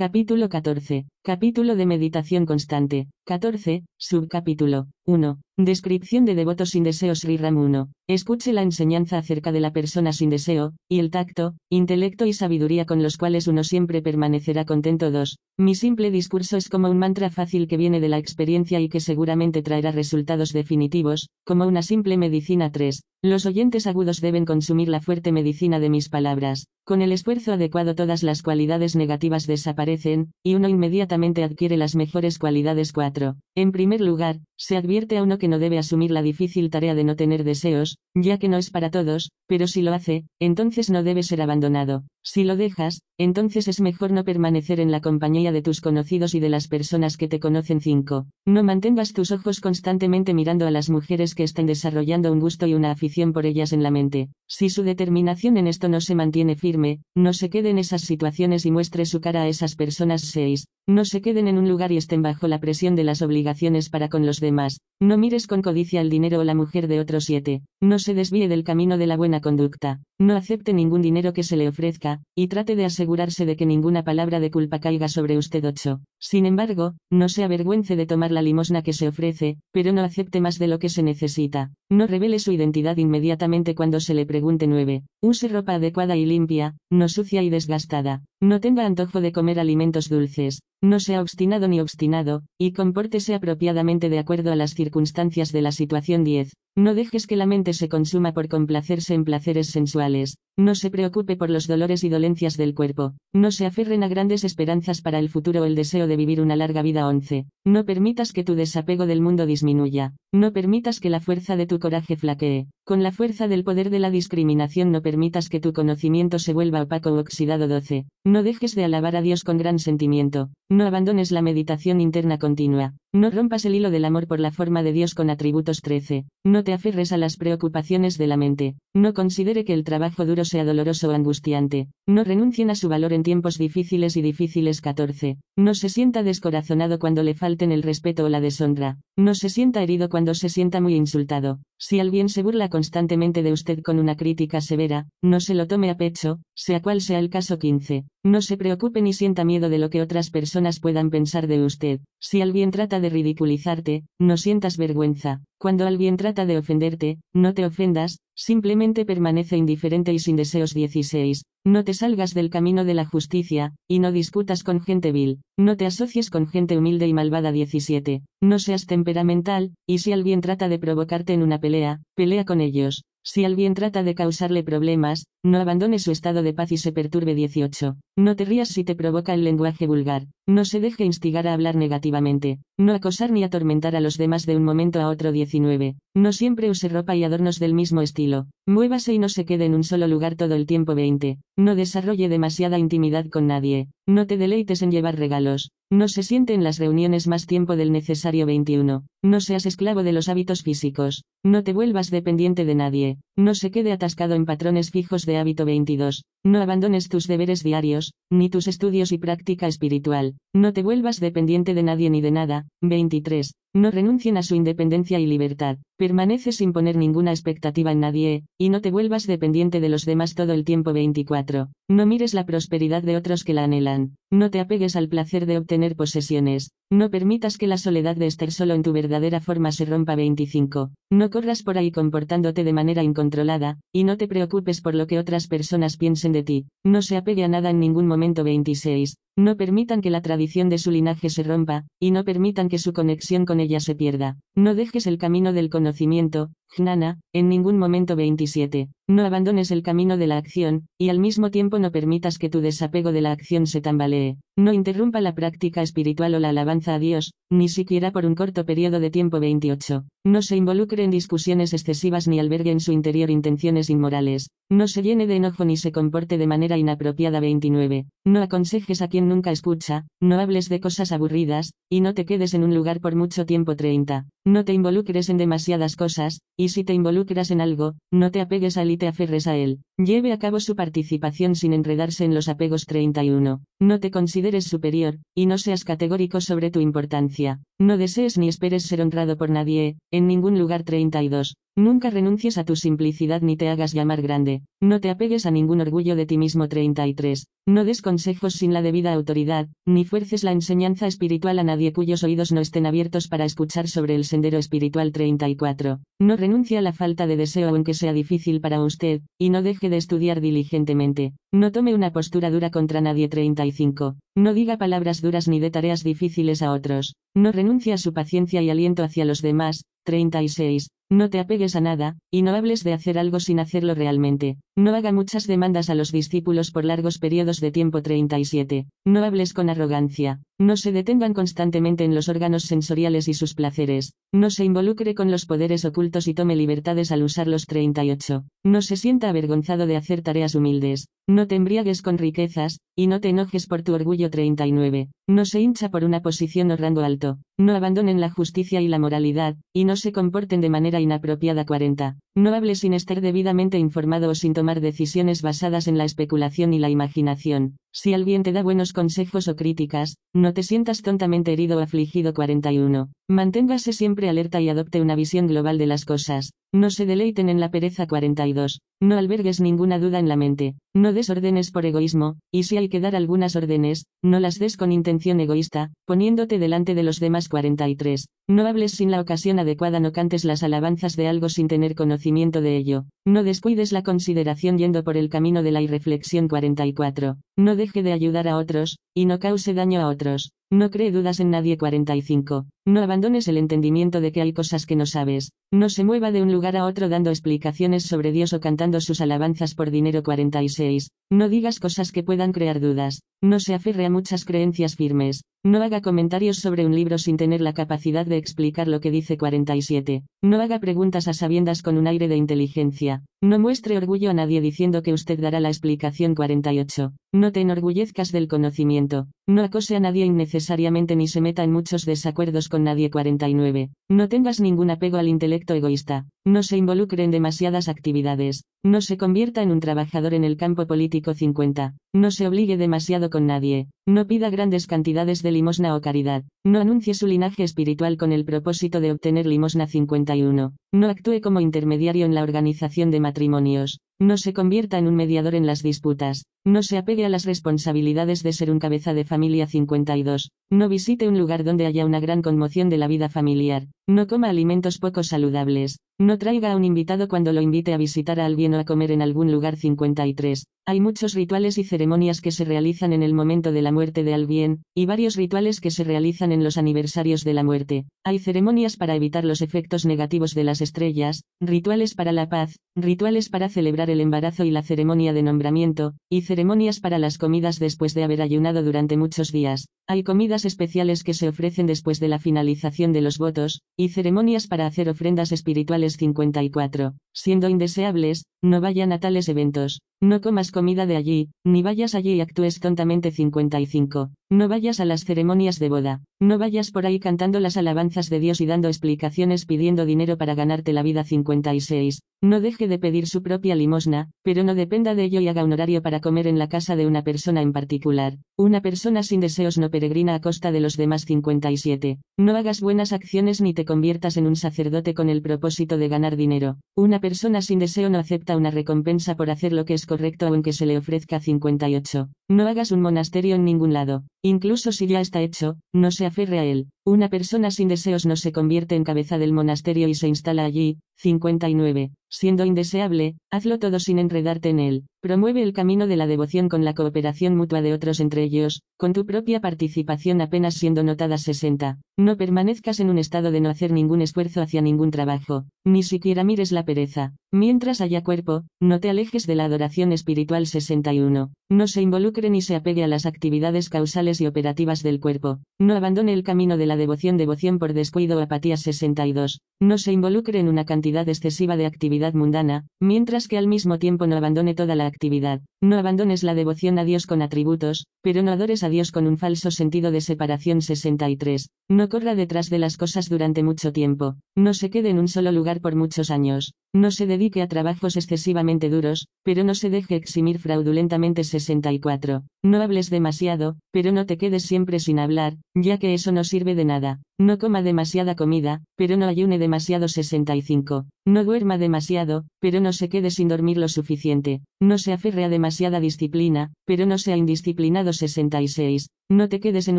Capítulo 14. Capítulo de meditación constante. 14. Subcapítulo. 1. Descripción de devotos sin deseo Sri Ram 1. Escuche la enseñanza acerca de la persona sin deseo, y el tacto, intelecto y sabiduría con los cuales uno siempre permanecerá contento 2. Mi simple discurso es como un mantra fácil que viene de la experiencia y que seguramente traerá resultados definitivos, como una simple medicina 3. Los oyentes agudos deben consumir la fuerte medicina de mis palabras. Con el esfuerzo adecuado todas las cualidades negativas desaparecen, y uno inmediatamente adquiere las mejores cualidades 4. En primer lugar, se advierte a uno que no debe asumir la difícil tarea de no tener deseos, ya que no es para todos, pero si lo hace, entonces no debe ser abandonado. Si lo dejas, entonces es mejor no permanecer en la compañía de tus conocidos y de las personas que te conocen 5. No mantengas tus ojos constantemente mirando a las mujeres que estén desarrollando un gusto y una afición por ellas en la mente. Si su determinación en esto no se mantiene firme, no se quede en esas situaciones y muestre su cara a esas personas 6. No se queden en un lugar y estén bajo la presión de las obligaciones para con los demás. No mires con codicia el dinero o la mujer de otros 7. No se desvíe del camino de la buena conducta. No acepte ningún dinero que se le ofrezca, y trate de asegurarse de que ninguna palabra de culpa caiga sobre usted 8. Sin embargo, no se avergüence de tomar la limosna que se ofrece, pero no acepte más de lo que se necesita. No revele su identidad inmediatamente cuando se le pregunte 9. Use ropa adecuada y limpia, no sucia y desgastada. No tenga antojo de comer alimentos dulces. No sea obstinado ni obstinado, y compórtese apropiadamente de acuerdo a las circunstancias de la situación 10. No dejes que la mente se consuma por complacerse en placeres sensuales. No se preocupe por los dolores y dolencias del cuerpo. No se aferren a grandes esperanzas para el futuro o el deseo de vivir una larga vida 11. No permitas que tu desapego del mundo disminuya. No permitas que la fuerza de tu coraje flaquee. Con la fuerza del poder de la discriminación no permitas que tu conocimiento se vuelva opaco o oxidado 12. No dejes de alabar a Dios con gran sentimiento. No abandones la meditación interna continua. No rompas el hilo del amor por la forma de Dios con atributos 13. No te aferres a las preocupaciones de la mente. No considere que el trabajo duro sea doloroso o angustiante. No renuncien a su valor en tiempos difíciles y difíciles 14. No se sienta descorazonado cuando le falten el respeto o la deshonra. No se sienta herido cuando se sienta muy insultado. Si alguien se burla constantemente de usted con una crítica severa, no se lo tome a pecho, sea cual sea el caso 15. No se preocupe ni sienta miedo de lo que otras personas puedan pensar de usted. Si alguien trata de ridiculizarte, no sientas vergüenza. Cuando alguien trata de ofenderte, no te ofendas, simplemente permanece indiferente y sin deseos 16. No te salgas del camino de la justicia, y no discutas con gente vil. No te asocies con gente humilde y malvada 17. No seas temperamental, y si alguien trata de provocarte en una pelea, pelea con ellos. Si alguien trata de causarle problemas, no abandone su estado de paz y se perturbe 18. No te rías si te provoca el lenguaje vulgar. No se deje instigar a hablar negativamente. No acosar ni atormentar a los demás de un momento a otro 19. No siempre use ropa y adornos del mismo estilo. Muévase y no se quede en un solo lugar todo el tiempo 20. No desarrolle demasiada intimidad con nadie. No te deleites en llevar regalos. No se siente en las reuniones más tiempo del necesario 21. No seas esclavo de los hábitos físicos. No te vuelvas dependiente de nadie. No se quede atascado en patrones fijos de hábito 22. No abandones tus deberes diarios, ni tus estudios y práctica espiritual. No te vuelvas dependiente de nadie ni de nada. 23. No renuncien a su independencia y libertad. Permanece sin poner ninguna expectativa en nadie, y no te vuelvas dependiente de los demás todo el tiempo 24. No mires la prosperidad de otros que la anhelan. No te apegues al placer de obtener posesiones. No permitas que la soledad de estar solo en tu verdadera forma se rompa 25. No corras por ahí comportándote de manera incontrolada, y no te preocupes por lo que otras personas piensen de ti. No se apegue a nada en ningún momento 26. No permitan que la tradición de su linaje se rompa, y no permitan que su conexión con ella se pierda. No dejes el camino del conocimiento, Jnana, en ningún momento 27. No abandones el camino de la acción, y al mismo tiempo no permitas que tu desapego de la acción se tambalee. No interrumpa la práctica espiritual o la alabanza a Dios, ni siquiera por un corto periodo de tiempo 28. No se involucre en discusiones excesivas ni albergue en su interior intenciones inmorales. No se llene de enojo ni se comporte de manera inapropiada 29. No aconsejes a quien nunca escucha, no hables de cosas aburridas, y no te quedes en un lugar por mucho tiempo 30. No te involucres en demasiadas cosas, y si te involucras en algo, no te apegues a él y te aferres a él. Lleve a cabo su participación sin enredarse en los apegos 31. No te consideres superior, y no seas categórico sobre tu importancia. No desees ni esperes ser honrado por nadie, en ningún lugar 32. Nunca renuncies a tu simplicidad ni te hagas llamar grande. No te apegues a ningún orgullo de ti mismo 33. No des consejos sin la debida autoridad, ni fuerces la enseñanza espiritual a nadie cuyos oídos no estén abiertos para escuchar sobre el sendero espiritual 34. No renuncie a la falta de deseo aunque sea difícil para usted, y no deje de estudiar diligentemente. No tome una postura dura contra nadie 35. No diga palabras duras ni de tareas difíciles a otros. No renuncie a su paciencia y aliento hacia los demás. 36. No te apegues a nada, y no hables de hacer algo sin hacerlo realmente. No haga muchas demandas a los discípulos por largos periodos de tiempo 37. No hables con arrogancia. No se detengan constantemente en los órganos sensoriales y sus placeres. No se involucre con los poderes ocultos y tome libertades al usarlos 38. No se sienta avergonzado de hacer tareas humildes. No te embriagues con riquezas, y no te enojes por tu orgullo 39. No se hincha por una posición o rango alto. No abandonen la justicia y la moralidad, y no se comporten de manera inapropiada 40. No hable sin estar debidamente informado o sin tomar decisiones basadas en la especulación y la imaginación. Si alguien te da buenos consejos o críticas, no te sientas tontamente herido o afligido 41. Manténgase siempre alerta y adopte una visión global de las cosas. No se deleiten en la pereza 42. No albergues ninguna duda en la mente. No des órdenes por egoísmo, y si hay que dar algunas órdenes, no las des con intención egoísta, poniéndote delante de los demás 43. No hables sin la ocasión adecuada, no cantes las alabanzas de algo sin tener conocimiento de ello. No descuides la consideración yendo por el camino de la irreflexión 44. No deje de ayudar a otros, y no cause daño a otros. No cree dudas en nadie 45. No abandones el entendimiento de que hay cosas que no sabes. No se mueva de un lugar a otro dando explicaciones sobre Dios o cantando sus alabanzas por dinero 46. No digas cosas que puedan crear dudas. No se aferre a muchas creencias firmes. No haga comentarios sobre un libro sin tener la capacidad de explicar lo que dice 47. No haga preguntas a sabiendas con un aire de inteligencia. No muestre orgullo a nadie diciendo que usted dará la explicación 48. No te enorgullezcas del conocimiento. No acose a nadie innecesariamente ni se meta en muchos desacuerdos con nadie 49. No tengas ningún apego al intelecto egoísta. No se involucre en demasiadas actividades. No se convierta en un trabajador en el campo político 50. No se obligue demasiado con nadie. No pida grandes cantidades de limosna o caridad. No anuncie su linaje espiritual con el propósito de obtener limosna 51. No actúe como intermediario en la organización de matrimonios. No se convierta en un mediador en las disputas. No se apegue a las responsabilidades de ser un cabeza de familia 52. No visite un lugar donde haya una gran conmoción de la vida familiar. No coma alimentos poco saludables. No traiga a un invitado cuando lo invite a visitar a alguien o a comer en algún lugar 53. Hay muchos rituales y ceremonias que se realizan en el momento de la muerte de alguien, y varios rituales que se realizan en los aniversarios de la muerte. Hay ceremonias para evitar los efectos negativos de las estrellas, rituales para la paz, rituales para celebrar el embarazo y la ceremonia de nombramiento, y ceremonias para las comidas después de haber ayunado durante muchos días. Hay comidas especiales que se ofrecen después de la finalización de los votos, y ceremonias para hacer ofrendas espirituales 54. Siendo indeseables, no vayan a tales eventos. No comas comida de allí, ni vayas allí y actúes tontamente 55. No vayas a las ceremonias de boda. No vayas por ahí cantando las alabanzas de Dios y dando explicaciones pidiendo dinero para ganarte la vida 56. No deje de pedir su propia limosna, pero no dependa de ello y haga un horario para comer en la casa de una persona en particular. Una persona sin deseos no peregrina a costa de los demás 57. No hagas buenas acciones ni te conviertas en un sacerdote con el propósito de ganar dinero. Una persona sin deseo no acepta una recompensa por hacer lo que es correcto aunque se le ofrezca 58. No hagas un monasterio en ningún lado. Incluso si ya está hecho, no se aferre a él. Una persona sin deseos no se convierte en cabeza del monasterio y se instala allí. 59. Siendo indeseable, hazlo todo sin enredarte en él. Promueve el camino de la devoción con la cooperación mutua de otros entre ellos, con tu propia participación apenas siendo notada 60. No permanezcas en un estado de no hacer ningún esfuerzo hacia ningún trabajo, ni siquiera mires la pereza. Mientras haya cuerpo, no te alejes de la adoración espiritual 61. No se involucre ni se apegue a las actividades causales y operativas del cuerpo. No abandone el camino de la devoción devoción por descuido o apatía 62. No se involucre en una cantidad excesiva de actividad mundana, mientras que al mismo tiempo no abandone toda la actividad. No abandones la devoción a Dios con atributos, pero no adores a Dios con un falso sentido de separación 63. No corra detrás de las cosas durante mucho tiempo. No se quede en un solo lugar por muchos años. No se dedique a trabajos excesivamente duros, pero no se deje eximir fraudulentamente 64. No hables demasiado, pero no te quedes siempre sin hablar, ya que eso no sirve de nada. No coma demasiada comida, pero no ayune demasiado 65. No duerma demasiado, pero no se quede sin dormir lo suficiente. No se aferre a demasiada disciplina, pero no sea indisciplinado 66. No te quedes en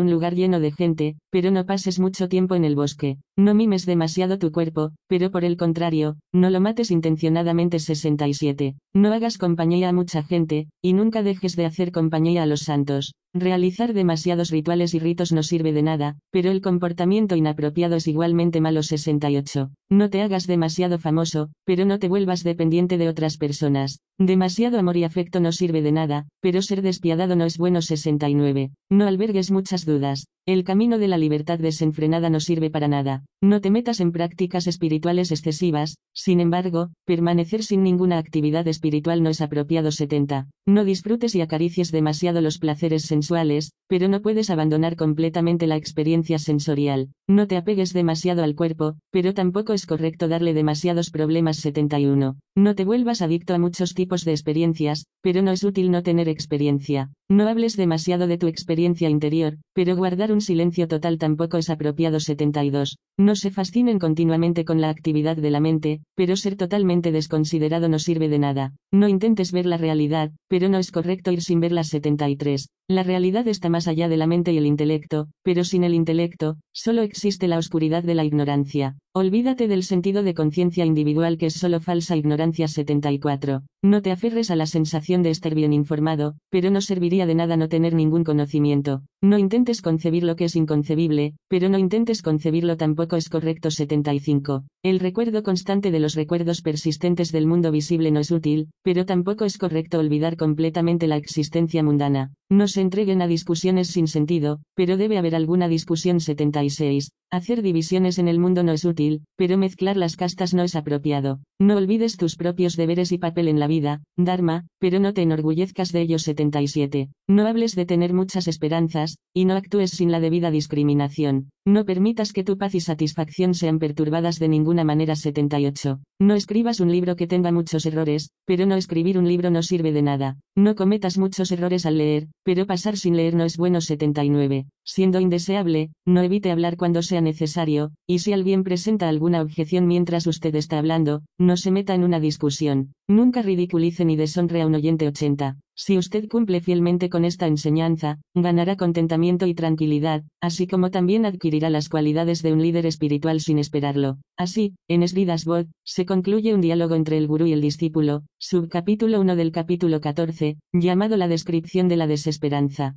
un lugar lleno de gente, pero no pases mucho tiempo en el bosque. No mimes demasiado tu cuerpo, pero por el contrario, no lo mates intencionadamente 67. No hagas compañía a mucha gente, y nunca dejes de hacer compañía a los santos. Realizar demasiados rituales y ritos no sirve de nada, pero el comportamiento inapropiado es igualmente malo 68. No te hagas demasiado famoso, pero no te vuelvas dependiente de otras personas. Demasiado amor y afecto no sirve de nada, pero ser despiadado no es bueno 69. No albergues muchas dudas. El camino de la libertad desenfrenada no sirve para nada. No te metas en prácticas espirituales excesivas, sin embargo, permanecer sin ninguna actividad espiritual no es apropiado 70. No disfrutes y acaricies demasiado los placeres sensuales, pero no puedes abandonar completamente la experiencia sensorial. No te apegues demasiado al cuerpo, pero tampoco es correcto darle demasiados problemas 71. No te vuelvas adicto a muchos tipos de experiencias, pero no es útil no tener experiencia. No hables demasiado de tu experiencia interior, pero guardar un silencio total tampoco es apropiado 72. No se fascinen continuamente con la actividad de la mente, pero ser totalmente desconsiderado no sirve de nada. No intentes ver la realidad, pero no es correcto ir sin verla 73. La realidad está más allá de la mente y el intelecto, pero sin el intelecto, solo existe la oscuridad de la ignorancia. Olvídate del sentido de conciencia individual que es solo falsa ignorancia 74. No te aferres a la sensación de estar bien informado, pero no serviría de nada no tener ningún conocimiento. No intentes concebir lo que es inconcebible, pero no intentes concebirlo tampoco es correcto 75. El recuerdo constante de los recuerdos persistentes del mundo visible no es útil, pero tampoco es correcto olvidar completamente la existencia mundana. No se entreguen a discusiones sin sentido, pero debe haber alguna discusión 76. Hacer divisiones en el mundo no es útil, pero mezclar las castas no es apropiado. No olvides tus propios deberes y papel en la vida, Dharma, pero no te enorgullezcas de ellos 77. No hables de tener muchas esperanzas, y no actúes sin la debida discriminación. No permitas que tu paz y satisfacción sean perturbadas de ninguna manera 78. No escribas un libro que tenga muchos errores, pero no escribir un libro no sirve de nada. No cometas muchos errores al leer, pero pasar sin leer no es bueno 79. Siendo indeseable, no evite hablar cuando sea necesario, y si alguien presenta alguna objeción mientras usted está hablando, no se meta en una discusión. Nunca ridiculice ni deshonre a un oyente 80. Si usted cumple fielmente con esta enseñanza, ganará contentamiento y tranquilidad, así como también adquirirá las cualidades de un líder espiritual sin esperarlo. Así, en Esridas Bod, se concluye un diálogo entre el gurú y el discípulo, subcapítulo 1 del capítulo 14, llamado La descripción de la desesperanza.